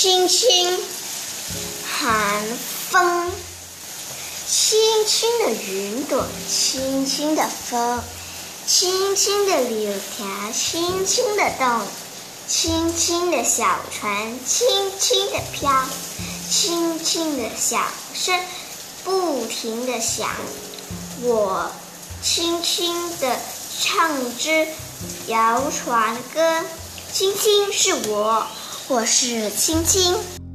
轻轻寒风，轻轻的云朵，轻轻的风，轻轻的柳条，轻轻的动，轻轻的小船，轻轻的飘，轻轻的小声不停的响。我轻轻的唱支摇船歌，轻轻是我，我是青青。